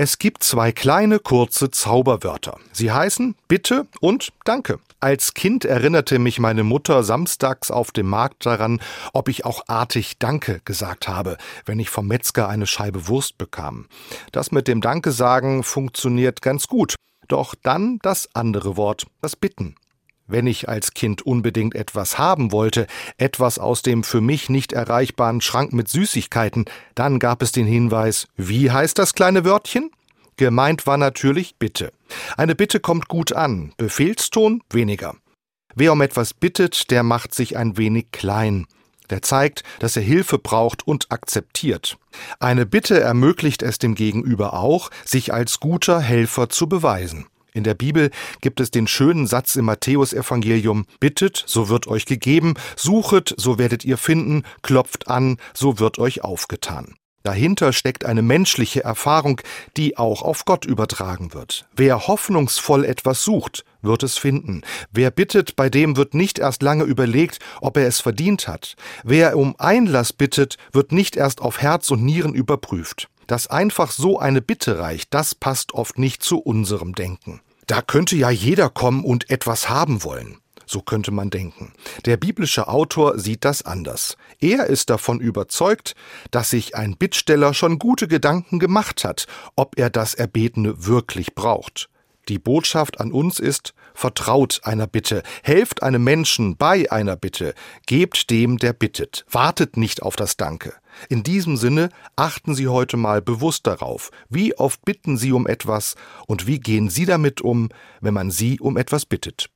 Es gibt zwei kleine, kurze Zauberwörter. Sie heißen Bitte und Danke. Als Kind erinnerte mich meine Mutter samstags auf dem Markt daran, ob ich auch artig Danke gesagt habe, wenn ich vom Metzger eine Scheibe Wurst bekam. Das mit dem Danke sagen funktioniert ganz gut. Doch dann das andere Wort, das Bitten. Wenn ich als Kind unbedingt etwas haben wollte, etwas aus dem für mich nicht erreichbaren Schrank mit Süßigkeiten, dann gab es den Hinweis, wie heißt das kleine Wörtchen? Gemeint war natürlich Bitte. Eine Bitte kommt gut an, Befehlston weniger. Wer um etwas bittet, der macht sich ein wenig klein. Der zeigt, dass er Hilfe braucht und akzeptiert. Eine Bitte ermöglicht es dem Gegenüber auch, sich als guter Helfer zu beweisen. In der Bibel gibt es den schönen Satz im Matthäusevangelium: Bittet, so wird euch gegeben, suchet, so werdet ihr finden, klopft an, so wird euch aufgetan. Dahinter steckt eine menschliche Erfahrung, die auch auf Gott übertragen wird. Wer hoffnungsvoll etwas sucht, wird es finden. Wer bittet, bei dem wird nicht erst lange überlegt, ob er es verdient hat. Wer um Einlass bittet, wird nicht erst auf Herz und Nieren überprüft. Dass einfach so eine Bitte reicht, das passt oft nicht zu unserem Denken. Da könnte ja jeder kommen und etwas haben wollen. So könnte man denken. Der biblische Autor sieht das anders. Er ist davon überzeugt, dass sich ein Bittsteller schon gute Gedanken gemacht hat, ob er das Erbetene wirklich braucht. Die Botschaft an uns ist, vertraut einer Bitte, helft einem Menschen bei einer Bitte, gebt dem, der bittet, wartet nicht auf das Danke. In diesem Sinne achten Sie heute mal bewusst darauf, wie oft bitten Sie um etwas und wie gehen Sie damit um, wenn man Sie um etwas bittet.